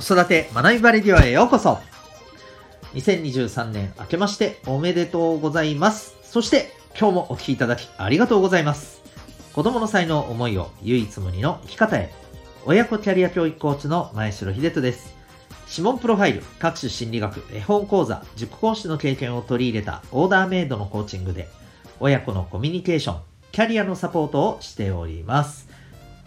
子育て学びバレディオへようこそ。2023年明けましておめでとうございます。そして今日もお聴きいただきありがとうございます。子供の才能思いを唯一無二の生き方へ。親子キャリア教育コーチの前城秀人です。指紋プロファイル、各種心理学、絵本講座、塾講師の経験を取り入れたオーダーメイドのコーチングで親子のコミュニケーション、キャリアのサポートをしております。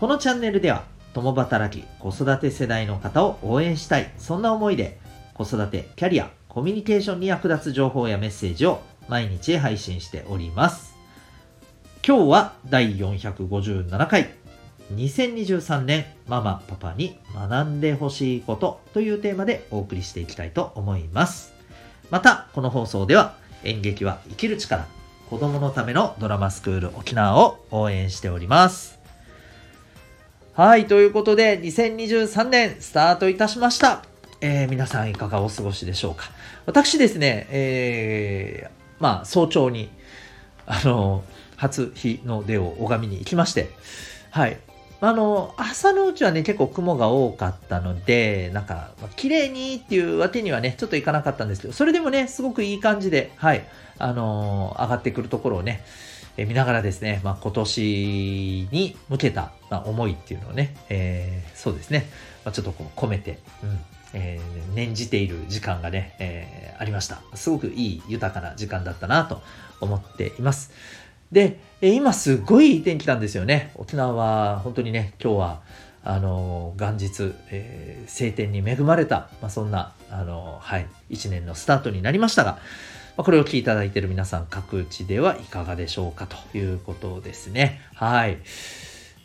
このチャンネルでは共働き、子育て世代の方を応援したい。そんな思いで、子育て、キャリア、コミュニケーションに役立つ情報やメッセージを毎日配信しております。今日は第457回、2023年ママパパに学んでほしいことというテーマでお送りしていきたいと思います。また、この放送では演劇は生きる力、子供のためのドラマスクール沖縄を応援しております。はい、ということで、2023年スタートいたしました。えー、皆さんいかがお過ごしでしょうか。私ですね、えー、まあ、早朝に、あの、初日の出を拝みに行きまして、はい。あの、朝のうちはね、結構雲が多かったので、なんか、綺麗にっていうわけにはね、ちょっといかなかったんですけど、それでもね、すごくいい感じで、はい、あのー、上がってくるところをね、え見ながらですね、まあ、今年に向けた、まあ、思いっていうのをね、えー、そうですね、まあ、ちょっとこう込めて、うんえー、念じている時間がね、えー、ありました。すごくいい豊かな時間だったなと思っています。で、え今すごいいい天気なんですよね。沖縄は本当にね、今日はあの元日、えー、晴天に恵まれた、まあ、そんなあの、はい、一年のスタートになりましたが、まこれを聞いただいている皆さん、各地ではいかがでしょうかということですね。はい。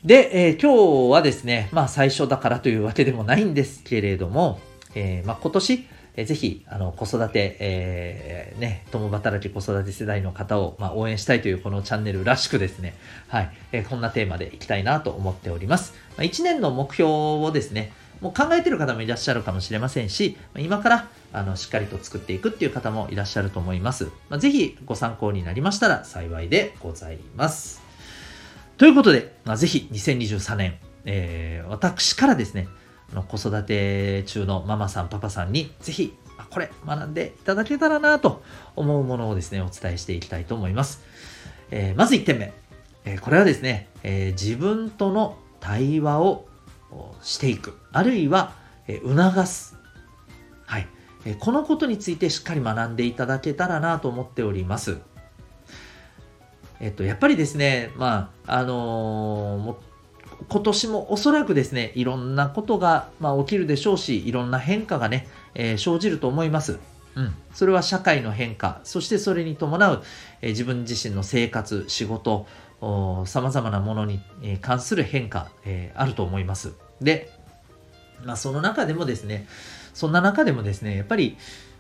で、えー、今日はですね、まあ最初だからというわけでもないんですけれども、えー、まあ今年、えー、ぜひ、あの、子育て、えー、ね、共働き子育て世代の方を、まあ、応援したいというこのチャンネルらしくですね、はい、えー、こんなテーマでいきたいなと思っております。まあ、1年の目標をですね、もう考えてる方もいらっしゃるかもしれませんし、今からあのしっかりと作っていくっていう方もいらっしゃると思います。まあ、ぜひご参考になりましたら幸いでございます。ということで、まあ、ぜひ2023年、えー、私からですね、の子育て中のママさん、パパさんにぜひこれ学んでいただけたらなと思うものをですね、お伝えしていきたいと思います。えー、まず1点目、えー、これはですね、えー、自分との対話をしていく、あるいは、促す。はい、このことについてしっかり学んでいただけたらなと思っております。えっと、やっぱりですね、まあ、あのー、今年もおそらくですね、いろんなことが、まあ、起きるでしょうし、いろんな変化がね、えー、生じると思います。うん。それは社会の変化、そしてそれに伴う、えー、自分自身の生活、仕事、さまざまなものに関する変化、え、あると思います。で、まあ、その中でもですね、そんな中でもですね、やっぱり、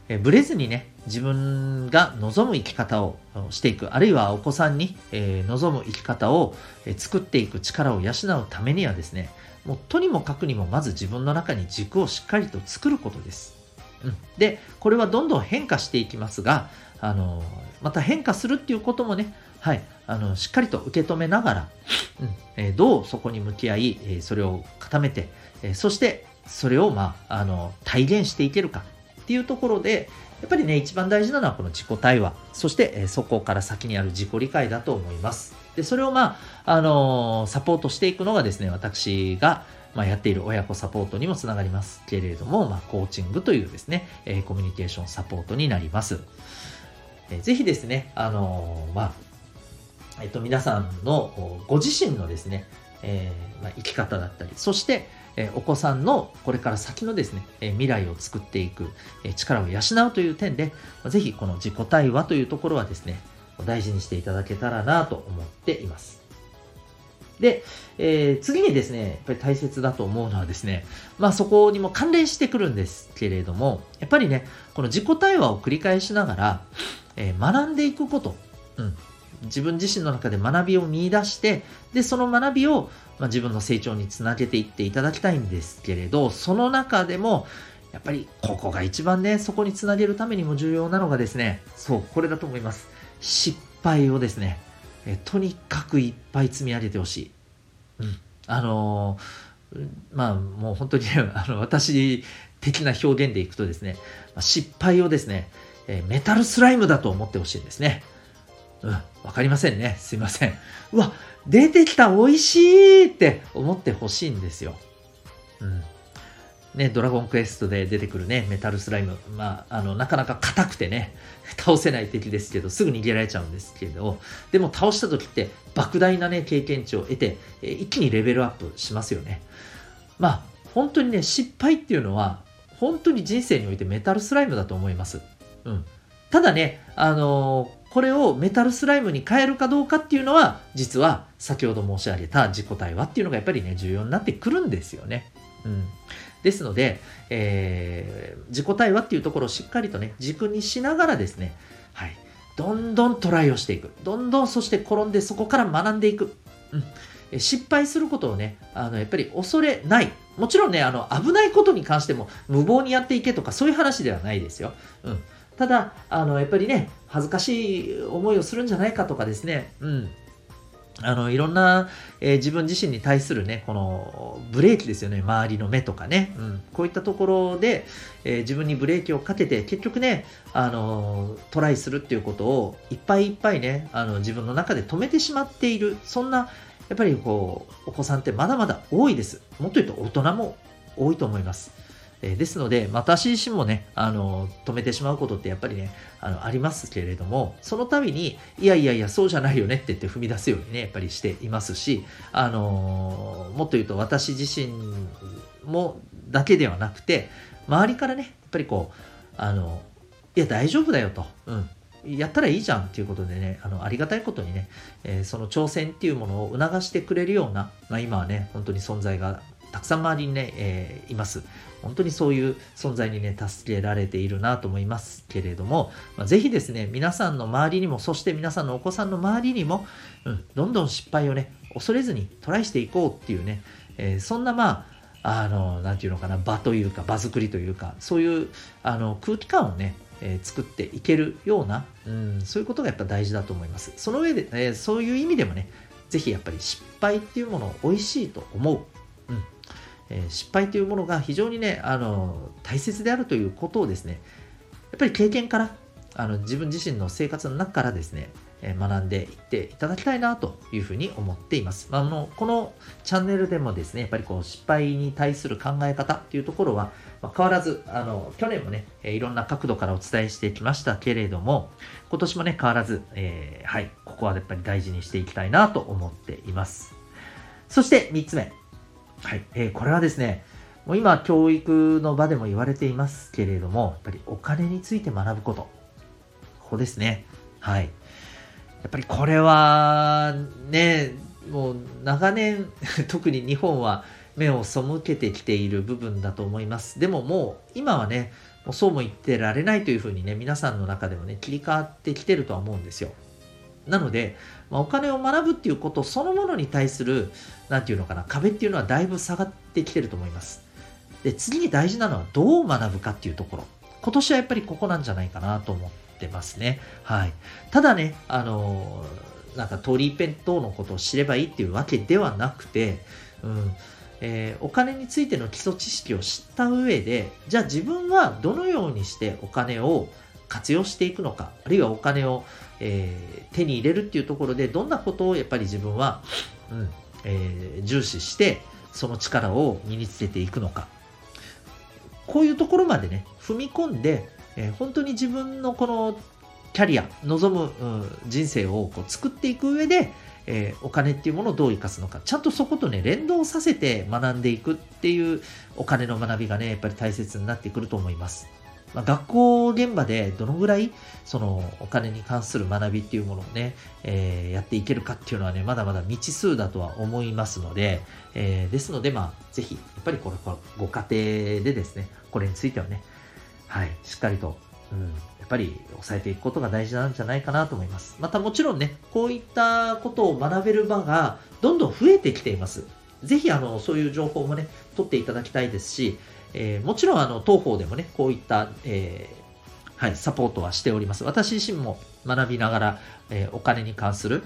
えブレずにね、自分が望む生き方をしていく、あるいはお子さんに、望む生き方を、作っていく力を養うためにはですね、もうとにもかくにもまず自分の中に軸をしっかりと作ることです。うん、で、これはどんどん変化していきますが、あのまた変化するっていうこともね、はい、あのしっかりと受け止めながら、うん。えー、どうそこに向き合い、えー、それを固めて、えー、そしてそれを、まあ、あの体現していけるかっていうところでやっぱりね一番大事なのはこの自己対話。そして、えそこから先にある自己理解だと思います。でそれをまあ、あのサポートしていくのがですね私がまあ、やっている親子サポートにもつながります。けれども、まあ、コーチングというですね、えコミュニケーションサポートになります。えー、ぜひですね、あのまあ、えっと、皆さんのご自身のですね、えー、まあ、生き方だったり、そして、えお子さんのこれから先のですね、え未来を作っていく、え力を養うという点で、ぜひこの自己対話というところはですね、大事にしていただけたらなと思っています。で、えー、次にですね、やっぱり大切だと思うのはですね、まあそこにも関連してくるんですけれども、やっぱりね、この自己対話を繰り返しながら、えー、学んでいくこと、うん、自分自身の中で学びを見出して、で、その学びを、まあ、自分の成長につなげていっていただきたいんですけれど、その中でも、やっぱりここが一番ね、そこにつなげるためにも重要なのがですね、そう、これだと思います。失敗をですね、えとにかくいっぱい積み上げてほしい。うん。あのー、まあもう本当に、あの、私的な表現でいくとですね、失敗をですね、えメタルスライムだと思ってほしいんですね。うん、わかりませんね。すいません。うわ、出てきた美味しいって思ってほしいんですよ。うん。ね、ドラゴンクエストで出てくるね、メタルスライム。まあ、あの、なかなか硬くてね、倒せない敵ですけど、すぐ逃げられちゃうんですけど、でも倒した時って、莫大なね、経験値を得て、え一気にレベルアップしますよね。まあ、本当にね、失敗っていうのは、本当に人生においてメタルスライムだと思います。うん。ただね、あのー、これをメタルスライムに変えるかどうかっていうのは、実は先ほど申し上げた自己対話っていうのがやっぱりね、重要になってくるんですよね。うん。ですので、えー、自己対話っていうところをしっかりとね、軸にしながらですね、はい。どんどんトライをしていく。どんどんそして転んでそこから学んでいく。うん。失敗することをね、あの、やっぱり恐れない。もちろんね、あの、危ないことに関しても無謀にやっていけとかそういう話ではないですよ。うん。ただ、あの、やっぱりね、恥ずかしい思いをするんじゃないかとかですね、うん。あの、いろんな、えー、自分自身に対するね、このブレーキですよね、周りの目とかね、うん、こういったところで、えー、自分にブレーキをかけて、結局ね、あの、トライするっていうことをいっぱいいっぱいね、あの、自分の中で止めてしまっている、そんな、やっぱりこう、お子さんってまだまだ多いです。もっと言うと大人も多いと思います。え、ですので、私自身もね、あの、止めてしまうことってやっぱりね、あの、ありますけれども、その度に、いやいやいや、そうじゃないよねって言って踏み出すようにね、やっぱりしていますし、あのもっと言うと私自身も、だけではなくて、周りからね、やっぱりこう、あの、いや、大丈夫だよと。うん。やったらいいじゃんっていうことでね、あの、ありがたいことにね、えー、その挑戦っていうものを促してくれるような、まあ、今はね、本当に存在がたくさん周りにね、えー、います。本当にそういう存在にね、助けられているなと思いますけれども、まあ、ぜひですね、皆さんの周りにも、そして皆さんのお子さんの周りにも、うん、どんどん失敗をね、恐れずにトライしていこうっていうね、えー、そんなまあ、あの、なていうのかな、場というか、場作りというか、そういうあの空気感をね、えー、作っていけるような、うん、そういうことがやっぱ大事だと思います。その上で、えー、そういう意味でもね、ぜひやっぱり失敗っていうものを美味しいと思う。うんえー、失敗というものが非常にね、あの、大切であるということをですね、やっぱり経験から、あの、自分自身の生活の中からですね、え学んでいっていただきたいなというふうに思っています。まあ、あのこのチャンネルでもですね、やっぱりこう失敗に対する考え方っていうところは、まあ、変わらず、あの、去年もね、いろんな角度からお伝えしてきましたけれども、今年もね、変わらず、えー、はい、ここはやっぱり大事にしていきたいなと思っています。そして3つ目。はい、えー、これはですね、もう今、教育の場でも言われていますけれども、やっぱりお金について学ぶこと。ここですね。はい。やっぱりこれは、ね、もう長年、特に日本は目を背けてきている部分だと思います。でももう今はね、もうそうも言ってられないというふうにね、皆さんの中でもね、切り替わってきてるとは思うんですよ。なので、まあ、お金を学ぶっていうことそのものに対する、なんていうのかな、壁っていうのはだいぶ下がってきてると思います。で、次に大事なのはどう学ぶかっていうところ。今年はやっぱりここなんじゃないかなと思ってますね。はい。ただね、あのー、なんかトリペン等のことを知ればいいっていうわけではなくて、うん、えー、お金についての基礎知識を知った上で、じゃあ自分はどのようにしてお金を活用していくのか、あるいはお金を、えー、手に入れるっていうところで、どんなことをやっぱり自分は、うんえー、重視して、その力を身につけていくのか。こういうところまでね、踏み込んで、えー、本当に自分のこのキャリア、望む、うん、人生をこう作っていく上で、えー、お金っていうものをどう生かすのか、ちゃんとそことね、連動させて学んでいくっていうお金の学びがね、やっぱり大切になってくると思います。まあ、学校現場でどのぐらいそのお金に関する学びっていうものをね、えー、やっていけるかっていうのはね、まだまだ未知数だとは思いますので、えー、ですので、まあ、ぜひ、やっぱりこれ、ご家庭でですね、これについてはね、はい、しっかりと、うん、やっぱり抑えていくことが大事なんじゃないかなと思います。またもちろんね、こういったことを学べる場がどんどん増えてきています。ぜひ、あの、そういう情報もね、取っていただきたいですし、えー、もちろん、あの、当方でもね、こういった、えー、はい、サポートはしております。私自身も学びながら、えー、お金に関する、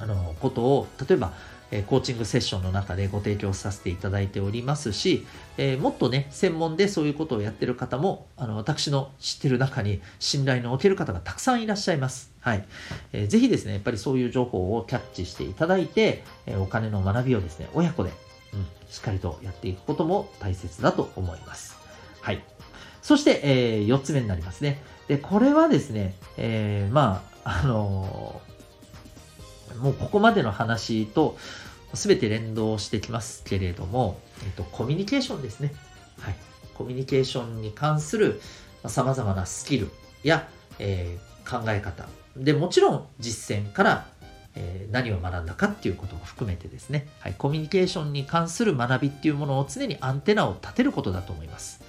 あの、ことを、例えば、えコーチングセッションの中でご提供させていただいておりますし、え、もっとね、専門でそういうことをやってる方も、あの、私の知ってる中に信頼のおける方がたくさんいらっしゃいます。はい。えー、ぜひですね、やっぱりそういう情報をキャッチしていただいて、え、お金の学びをですね、親子で、うん、しっかりとやっていくことも大切だと思います。はい。そして、えー、4つ目になりますね。で、これはですね、えー、まあ、あのもうここまでの話と全て連動してきますけれども、えっと、コミュニケーションですね。はい。コミュニケーションに関する様々なスキルや、えー、考え方。で、もちろん実践から、えー、何を学んだかっていうことも含めてですね、はい、コミュニケーションに関する学びっていうものを常にアンテナを立てることだと思います。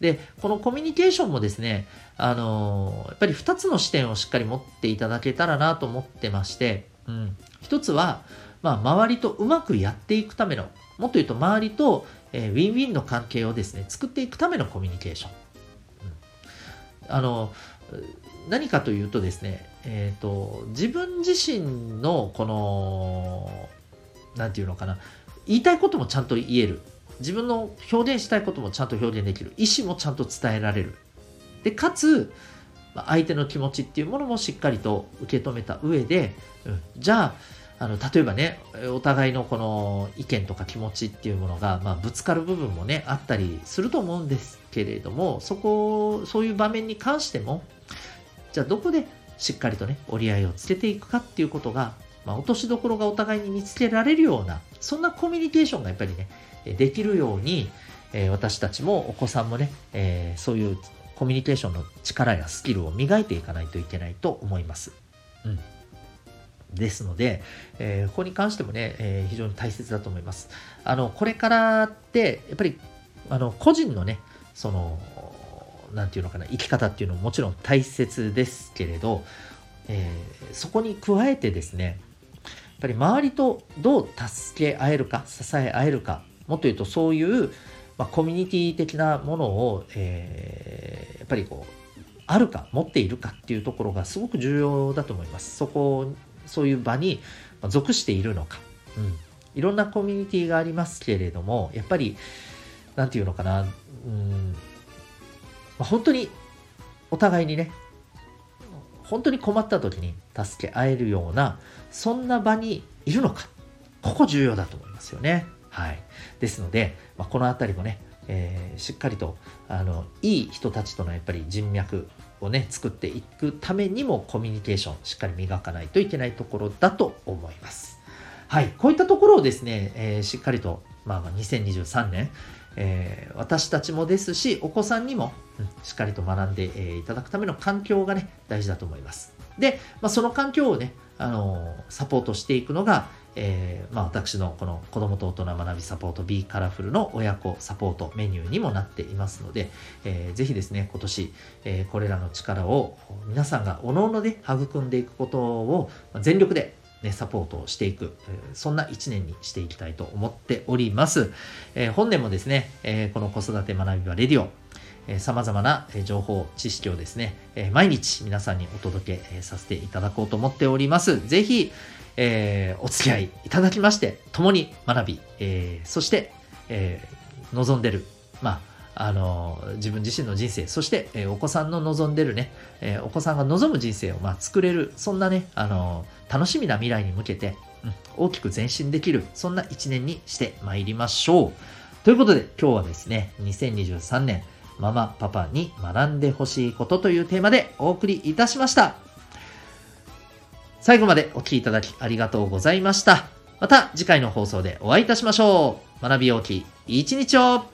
で、このコミュニケーションもですね、あのー、やっぱり2つの視点をしっかり持っていただけたらなと思ってまして、うん、1つは、まあ、周りとうまくやっていくための、もっと言うと周りと、えー、ウィンウィンの関係をですね、作っていくためのコミュニケーション。うん、あの、何かというとですね、えっ、ー、と、自分自身のこの、なんていうのかな、言いたいこともちゃんと言える。自分の表現したいこともちゃんと表現できる。意思もちゃんと伝えられる。で、かつ、相手の気持ちっていうものもしっかりと受け止めた上で、うん、じゃあ、あの例えばねお互いのこの意見とか気持ちっていうものが、まあ、ぶつかる部分もねあったりすると思うんですけれどもそこそういう場面に関してもじゃあどこでしっかりとね折り合いをつけていくかっていうことが、まあ、落としどころがお互いに見つけられるようなそんなコミュニケーションがやっぱりねできるように、えー、私たちもお子さんもね、えー、そういうコミュニケーションの力やスキルを磨いていかないといけないと思います。うんですので、えー、ここに関してもね、え、非常に大切だと思います。あの、これからって、やっぱり、あの、個人のね、その、なんていうのかな、生き方っていうのももちろん大切ですけれど、えー、そこに加えてですね、やっぱり周りとどう助け合えるか、支え合えるか、もっと言うとそういう、まあ、コミュニティ的なものを、えー、やっぱりこう、あるか、持っているかっていうところがすごく重要だと思います。そこそういう場に属しているのか、うん、いろんなコミュニティがありますけれどもやっぱり何て言うのかな、うんまあ、本当にお互いにね本当に困った時に助け合えるようなそんな場にいるのかここ重要だと思いますよね。はい、ですので、まあ、この辺りもね、えー、しっかりとあのいい人たちとのやっぱり人脈をね、作っていくためにもコミュニケーションしっかり磨かないといけないところだと思います。はい、こういったところをですね、えー、しっかりと、まあ、2023年、えー、私たちもですし、お子さんにも、うん、しっかりと学んで、え、いただくための環境がね、大事だと思います。で、まあ、その環境をね、あのサポートしていくのが、えー、まあ、私のこの子供と大人学びサポート B カラフルの親子サポートメニューにもなっていますので、えー、ぜひですね、今年、えー、これらの力を皆さんがおのおので育んでいくことを全力でね、サポートをしていく、そんな一年にしていきたいと思っております。えー、本年もですね、えー、この子育て学び場レディオ、えー、様々な情報、知識をですね、えー、毎日皆さんにお届けさせていただこうと思っております。ぜひ、えー、お付き合いいただきまして、共に学び、えー、そして、えー、望んでる、まあ、あの自分自身の人生、そして、え、お子さんの望んでるね、え、お子さんが望む人生を、まあ、作れる、そんなね、あの楽しみな未来に向けて、うん、大きく前進できる、そんな一年にしてまいりましょう。ということで、今日はですね、2023年、ママ、パパに学んでほしいことというテーマでお送りいたしました。最後までお聴きいただきありがとうございました。また次回の放送でお会いいたしましょう。学び大きい一日を